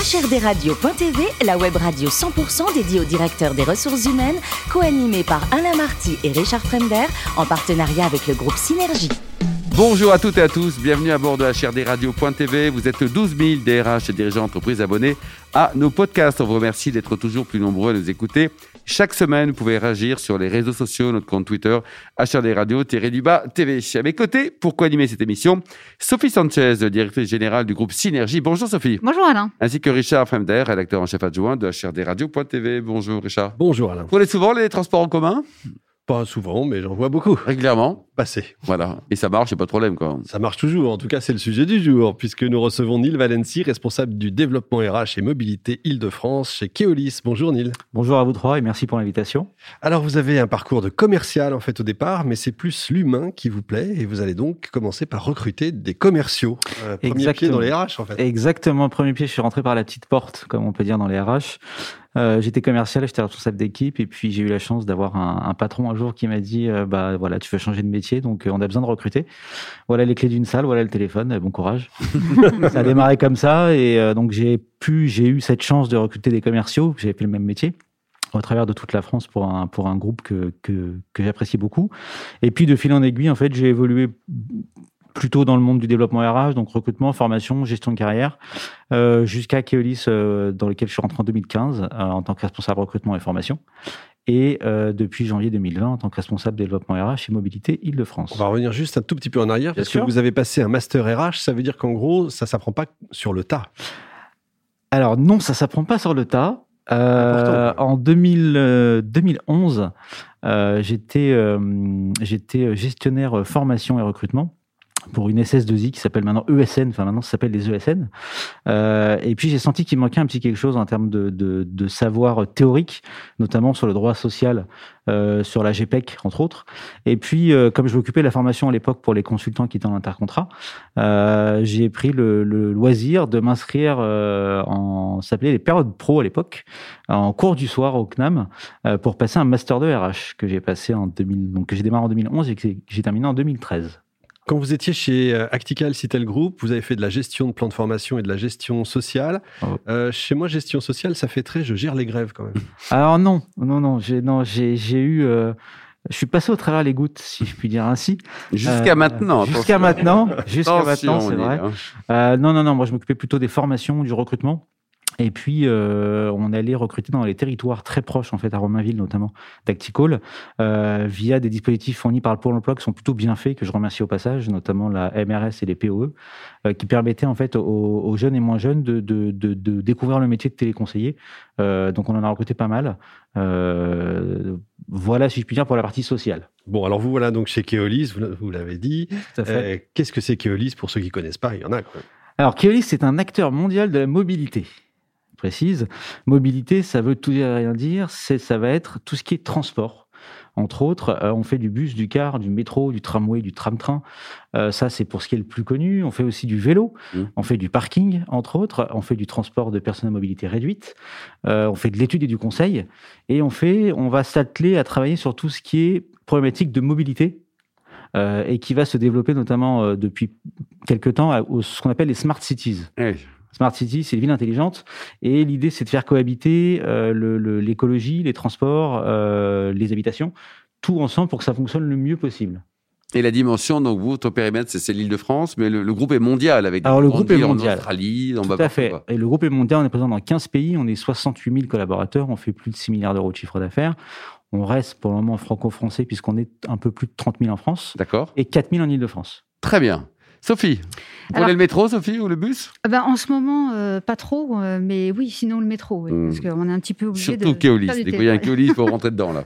HRDRadio.tv, la web radio 100% dédiée aux directeurs des ressources humaines, co-animée par Alain Marty et Richard Fremder, en partenariat avec le groupe Synergie. Bonjour à toutes et à tous, bienvenue à bord de HRDRadio.tv. Vous êtes 12 000 DRH et dirigeants d'entreprise abonnés à nos podcasts. On vous remercie d'être toujours plus nombreux à nous écouter. Chaque semaine, vous pouvez réagir sur les réseaux sociaux, notre compte Twitter, HRD Radio, du bas TV. À mes côtés, pour co-animer cette émission, Sophie Sanchez, directrice générale du groupe Synergie. Bonjour Sophie. Bonjour Alain. Ainsi que Richard Fremder, rédacteur en chef adjoint de HRD Radio.tv. Bonjour Richard. Bonjour Alain. Vous prenez souvent les transports en commun? Pas souvent, mais j'en vois beaucoup. Régulièrement Passer. Voilà. Et ça marche, il pas de problème, quoi. Ça marche toujours. En tout cas, c'est le sujet du jour, puisque nous recevons Neil Valency, responsable du développement RH et mobilité Île-de-France chez Keolis. Bonjour Neil. Bonjour à vous trois et merci pour l'invitation. Alors, vous avez un parcours de commercial, en fait, au départ, mais c'est plus l'humain qui vous plaît, et vous allez donc commencer par recruter des commerciaux. Euh, premier pied dans les RH, en fait. Exactement. Premier pied, je suis rentré par la petite porte, comme on peut dire dans les RH. Euh, j'étais commercial, j'étais responsable d'équipe et puis j'ai eu la chance d'avoir un, un, patron un jour qui m'a dit euh, bah voilà tu veux changer de métier donc euh, on a besoin de recruter. Voilà les clés d'une salle, voilà le téléphone, bon courage. ça a démarré comme ça et donc j'ai pu j'ai eu cette chance de recruter des commerciaux, j'ai fait le même métier au travers de toute la France pour un pour un groupe que que, que j'apprécie beaucoup. Et puis de fil en aiguille en fait j'ai évolué plutôt dans le monde du développement RH, donc recrutement, formation, gestion de carrière, euh, jusqu'à Keolis, euh, dans lequel je suis rentré en 2015 euh, en tant que responsable recrutement et formation. Et depuis janvier 2020, en tant que responsable développement RH et mobilité Île-de-France. On va revenir juste un tout petit peu en arrière, parce que vous avez passé un master RH, ça veut dire qu'en gros, ça s'apprend pas sur le tas. Alors non, ça s'apprend pas sur le tas. Euh, en 2000, 2011, euh, j'étais j'étais gestionnaire formation et recrutement pour une SS2I qui s'appelle maintenant ESN, enfin maintenant ça s'appelle les ESN. Euh, et puis j'ai senti qu'il manquait un petit quelque chose en termes de, savoir théorique, notamment sur le droit social, euh, sur la GPEC entre autres. Et puis euh, comme je m'occupais de la formation à l'époque pour les consultants qui étaient en intercontrat, j'ai pris le, loisir de m'inscrire en, s'appelait les périodes pro à l'époque, en cours du soir au CNAM pour passer un master de RH que j'ai passé en 2000, donc que j'ai démarré en 2011 et que j'ai terminé en 2013. Quand vous étiez chez euh, Actical Citel Group, vous avez fait de la gestion de plans de formation et de la gestion sociale. Oh. Euh, chez moi, gestion sociale, ça fait très je gère les grèves quand même. Alors non, non, non, j'ai non, j'ai eu. Euh, je suis passé au travers les gouttes, si je puis dire ainsi. Jusqu'à maintenant. Jusqu'à maintenant. Jusqu'à maintenant, c'est vrai. Hein. non, non, non. Moi, je m'occupais plutôt des formations, du recrutement. Et puis, euh, on allait recruter dans les territoires très proches, en fait, à Romainville notamment, d'Acticall, euh, via des dispositifs fournis par le Pôle emploi qui sont plutôt bien faits, que je remercie au passage, notamment la MRS et les POE, euh, qui permettaient en fait aux, jeunes et moins jeunes de, de, de, de, découvrir le métier de téléconseiller. Euh, donc, on en a recruté pas mal. Voilà, si je puis dire, pour la partie sociale. Bon, alors vous voilà donc chez Keolis, vous, l'avez dit. Qu'est-ce que c'est Keolis pour ceux qui connaissent pas Il y en a. Quoi. Alors, Keolis, c'est un acteur mondial de la mobilité précise. Mobilité, ça veut tout dire et rien dire. C'est, ça va être tout ce qui est transport. Entre autres, euh, on fait du bus, du car, du métro, du tramway, du tram-train. Euh, ça, c'est pour ce qui est le plus connu. On fait aussi du vélo. Mmh. On fait du parking, entre autres. On fait du transport de personnes à mobilité réduite. Euh, on fait de l'étude et du conseil. Et on fait, on va s'atteler à travailler sur tout ce qui est problématique de mobilité et qui va se développer notamment depuis quelques temps à, ce qu'on appelle les smart cities. Smart City, c'est une ville intelligente. Et l'idée, c'est de faire cohabiter euh, l'écologie, le, les transports, euh, les habitations, tout ensemble pour que ça fonctionne le mieux possible. Et la dimension, donc vous, votre périmètre, c'est l'île de France, mais le, le, groupe est mondial avec Alors, le groupe est mondial. en Australie, en Tout à fait. Et le groupe est mondial, on est présent dans 15 pays, on est 68 000 collaborateurs, on fait plus de 6 milliards d'euros de chiffre d'affaires. On reste pour le moment franco-français puisqu'on est un peu plus de 30 000 en France. D'accord. Et 4 000 en île de France. Très bien. Sophie, vous prenez le métro, Sophie, ou le bus? Euh, ben, En ce moment, euh, pas trop, euh, mais oui, sinon le métro, oui, parce hmm. qu'on est un petit peu obligé Surtout de. Keolis. Dès qu'il y a un Keolis, il faut rentrer dedans, là.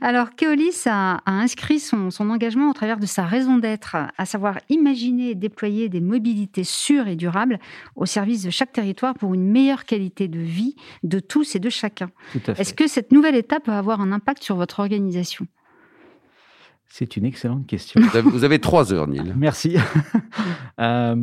Alors, Keolis a, a inscrit son, son, engagement au travers de sa raison d'être, à savoir imaginer et déployer des mobilités sûres et durables au service de chaque territoire pour une meilleure qualité de vie de tous et de chacun. Est-ce que cette nouvelle étape va avoir un impact sur votre organisation? C'est une excellente question. Vous avez trois heures, Neil. Merci. euh,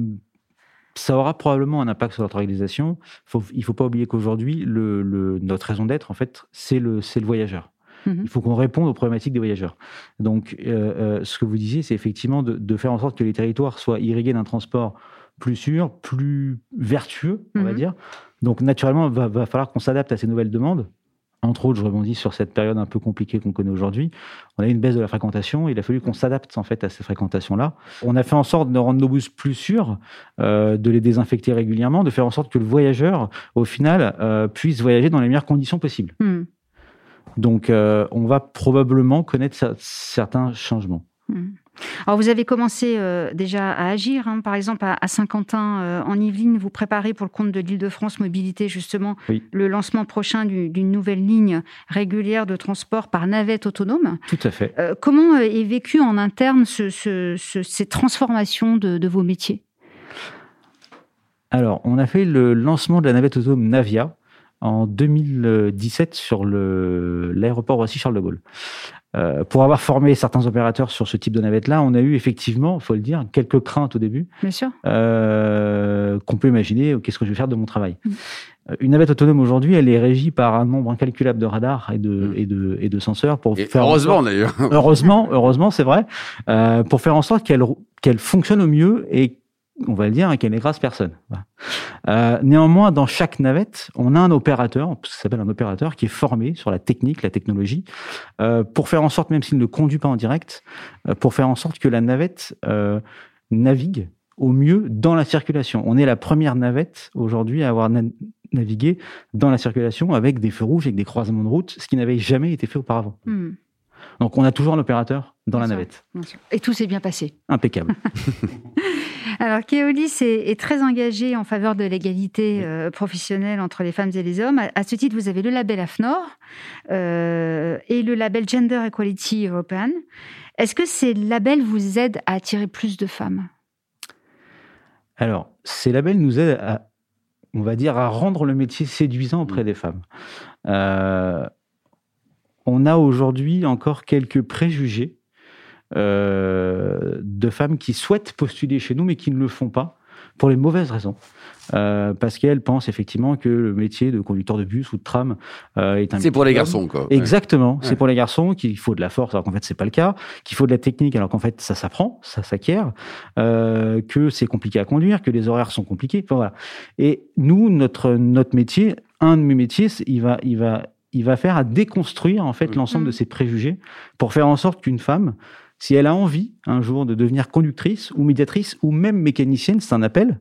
ça aura probablement un impact sur notre organisation. Faut, il ne faut pas oublier qu'aujourd'hui, le, le, notre raison d'être, en fait, c'est le, le voyageur. Mhm. Il faut qu'on réponde aux problématiques des voyageurs. Donc, euh, euh, ce que vous disiez, c'est effectivement de, de, faire en sorte que les territoires soient irrigués d'un transport plus sûr, plus vertueux, on va Mhm. dire. Donc naturellement, il va, va falloir qu'on s'adapte à ces nouvelles demandes. Entre autres, je rebondis sur cette période un peu compliquée qu'on connaît aujourd'hui. On a eu une baisse de la fréquentation. Il a fallu qu'on s'adapte en fait à ces fréquentations-là. On a fait en sorte de rendre nos bus plus sûrs, euh, de les désinfecter régulièrement, de faire en sorte que le voyageur, au final, euh, puisse voyager dans les meilleures conditions possibles. Hmm. Donc, euh, on va probablement connaître cer- certains changements. Hmm. Alors, vous avez commencé euh, déjà à agir. hein. Par exemple, à, à Saint-Quentin, euh, en Yvelines, vous préparez pour le compte de l'Île-de-France Mobilité, justement, Oui. le lancement prochain du- d'une nouvelle ligne régulière de transport par navette autonome. Tout à fait. Euh, comment est vécu en interne ce- ce- ce- ces transformations de, de vos métiers? Alors, on a fait le lancement de la navette autonome Navia en 2017 sur l'aéroport Roissy-Charles de Gaulle. Euh, pour avoir formé certains opérateurs sur ce type de navette-là, on a eu effectivement, il faut le dire, quelques craintes au début. Bien sûr. euh, qu'on peut imaginer euh, qu'est-ce que je vais faire de mon travail. Mm. Euh, Une navette autonome aujourd'hui, elle est régie par un nombre incalculable de radars et de, Mm. et de, et de senseurs pour Et faire en heureusement sorte- d'ailleurs. heureusement, heureusement, c'est vrai, euh, pour faire en sorte qu'elle qu'elle fonctionne au mieux et on va le dire, et qu'elle n'écrase personne. Euh, néanmoins, dans chaque navette, on a un opérateur, ça s'appelle un opérateur, qui est formé sur la technique, la technologie, euh, pour faire en sorte, même s'il ne conduit pas en direct, euh, pour faire en sorte que la navette navigue au mieux dans la circulation. On est la première navette aujourd'hui à avoir na- navigué dans la circulation avec des feux rouges, avec des croisements de route, ce qui n'avait jamais été fait auparavant. Hmm. Donc on a toujours un opérateur dans la sûr. navette. Et tout s'est bien passé. Impeccable. Alors, Keolis est, est très engagé en faveur de l'égalité euh, professionnelle entre les femmes et les hommes. À, à ce titre, vous avez le label AFNOR euh, et le label Gender Equality European. Est-ce que ces labels vous aident à attirer plus de femmes? Alors, ces labels nous aident à, on va dire, à rendre le métier séduisant auprès des femmes. Euh, on a aujourd'hui encore quelques préjugés euh, de femmes qui souhaitent postuler chez nous, mais qui ne le font pas pour les mauvaises raisons. Euh, parce qu'elles pensent effectivement que le métier de conducteur de bus ou de tram euh, est un C'est pour les garçons, quoi. Exactement, c'est pour les garçons qu'il faut de la force alors qu'en fait c'est pas le cas, qu'il faut de la technique alors qu'en fait ça s'apprend, ça s'acquiert, euh, que c'est compliqué à conduire, que les horaires sont compliqués, enfin, voilà. Et nous notre notre métier, un de mes métiers, il va il va il va faire à déconstruire en fait Mhm. l'ensemble de Mhm. ces préjugés pour faire en sorte qu'une femme si elle a envie un jour de devenir conductrice ou médiatrice ou même mécanicienne, c'est un appel.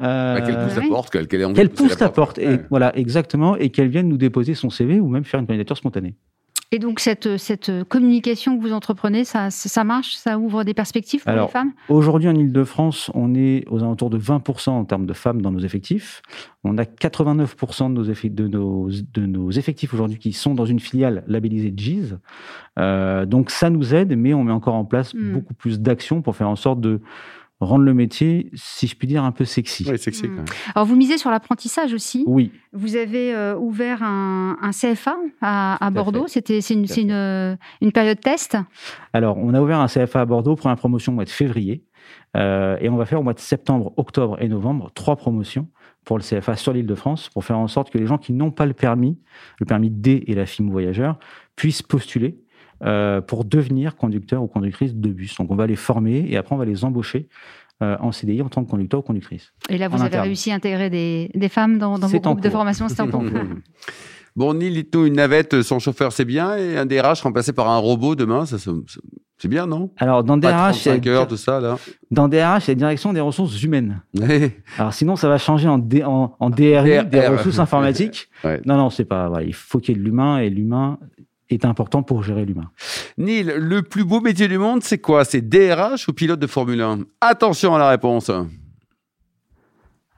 euh, Bah, qu'elle pousse la oui. porte, qu'elle qu'elle ait envie qu'elle de pousse la porte, et Ouais. voilà exactement, et qu'elle vienne nous déposer son CV ou même faire une candidature spontanée. Et donc, cette, cette communication que vous entreprenez, ça, ça marche Ça ouvre des perspectives pour Alors, les femmes? Aujourd'hui, en Ile-de-France, on est aux alentours de 20% en termes de femmes dans nos effectifs. On a 89% de nos, effe- de nos, de nos effectifs aujourd'hui qui sont dans une filiale labellisée GIS. Euh, donc ça nous aide, mais on met encore en place Hmm. beaucoup plus d'actions pour faire en sorte de rendre le métier, si je puis dire, un peu sexy. Ouais, sexy, Mm. quand même. Alors, vous misez sur l'apprentissage aussi. Oui, Vous avez euh, ouvert un, un CFA à, Bordeaux. C'était c'est une, une, euh, une période test. Alors, on a ouvert un CFA à Bordeaux, première promotion au mois de février. Euh, et on va faire au mois de septembre, octobre et novembre trois promotions pour le CFA sur l'île de France pour faire en sorte que les gens qui n'ont pas le permis, le permis D et la FIM voyageur, puissent postuler euh, pour devenir conducteur ou conductrice de bus. Donc, on va les former et après, on va les embaucher euh, en CDI en tant que conducteur ou conductrice. Et là, vous avez interne. réussi à intégrer des, des femmes dans, dans vos C'est groupes de formation. C'est en cours. Bon, Neil, dites-nous, une navette sans chauffeur, c'est bien, et un DRH remplacé par un robot demain, ça, c'est- c'est bien, non? Alors, dans Pas DRH, 35 heures, tout ça, là. dans DRH, c'est la direction des ressources humaines. Alors sinon, ça va changer en, D- en, en DRI, des ressources informatiques. Ouais. Non, non, c'est pas. Voilà, il faut qu'il y ait de l'humain et l'humain est important pour gérer l'humain. Neil, le plus beau métier du monde, c'est quoi? C'est DRH ou pilote de Formule 1 Attention à la réponse.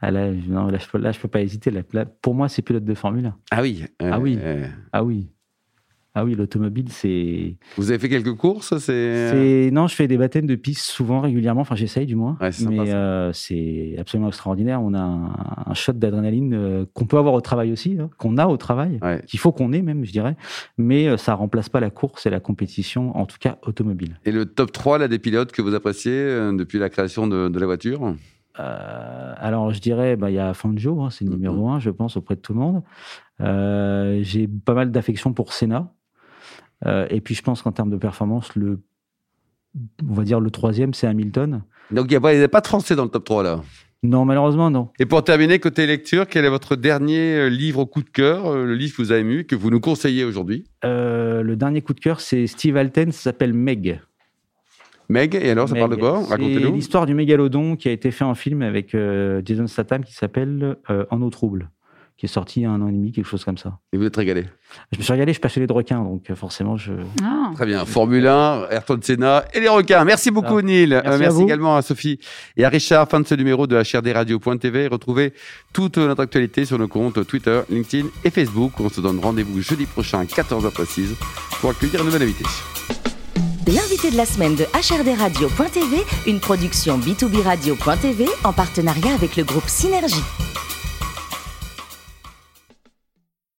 Ah là, non, là, je peux, je peux pas hésiter. Là, pour moi, c'est pilote de Formule 1. Ah oui. euh, Ah oui. euh, Ah oui. Ah oui, l'automobile, c'est. vous avez fait quelques courses C'est. c'est- Non, je fais des baptêmes de piste souvent, régulièrement. Enfin, j'essaye du moins. Ouais, Mais euh, c'est absolument extraordinaire. On a un, un shot d'adrénaline euh, qu'on peut avoir au travail aussi, hein, qu'on a au travail, Ouais. qu'il faut qu'on ait même, je dirais. Mais euh, ça remplace pas la course et la compétition, en tout cas automobile. Et le top 3 là, des pilotes que vous appréciez euh, depuis la création de, de la voiture? Euh, alors, je dirais, bah, il y a Fangio, hein, c'est le numéro un, je pense, auprès de tout le monde. Euh, J'ai pas mal d'affection pour Senna. Euh, et puis, je pense qu'en termes de performance, le on va dire le troisième, c'est Hamilton. Donc il n'y a, pas de français dans le top 3 là non, malheureusement, non. Et pour terminer, côté lecture, quel est votre dernier euh, livre coup de cœur, euh, le livre que vous avez ému, que vous nous conseillez aujourd'hui? Euh, Le dernier coup de cœur, c'est Steve Alten, ça s'appelle Meg. Meg, et alors, ça parle de quoi? Racontez-nous. l'histoire du mégalodon qui a été fait en film avec Jason Statham qui s'appelle En eau trouble qui est sorti il y a un an et demi, quelque chose comme ça. Et vous êtes régalé Je me suis régalé, je suis passionné de requins, donc euh, forcément je... Ah. Très bien, Formule 1, Ayrton Senna et les requins. Merci beaucoup Neil. Merci, euh, merci également à Sophie et à Richard. Fin de ce numéro de HRDRadio.tv. Retrouvez toute notre actualité sur nos comptes Twitter, LinkedIn et Facebook. On se donne rendez-vous jeudi prochain à 14h précise pour accueillir un nouvel invité. L'invité de la semaine de HRDRadio.tv, une production B2B Radio.tv en partenariat avec le groupe Synergie.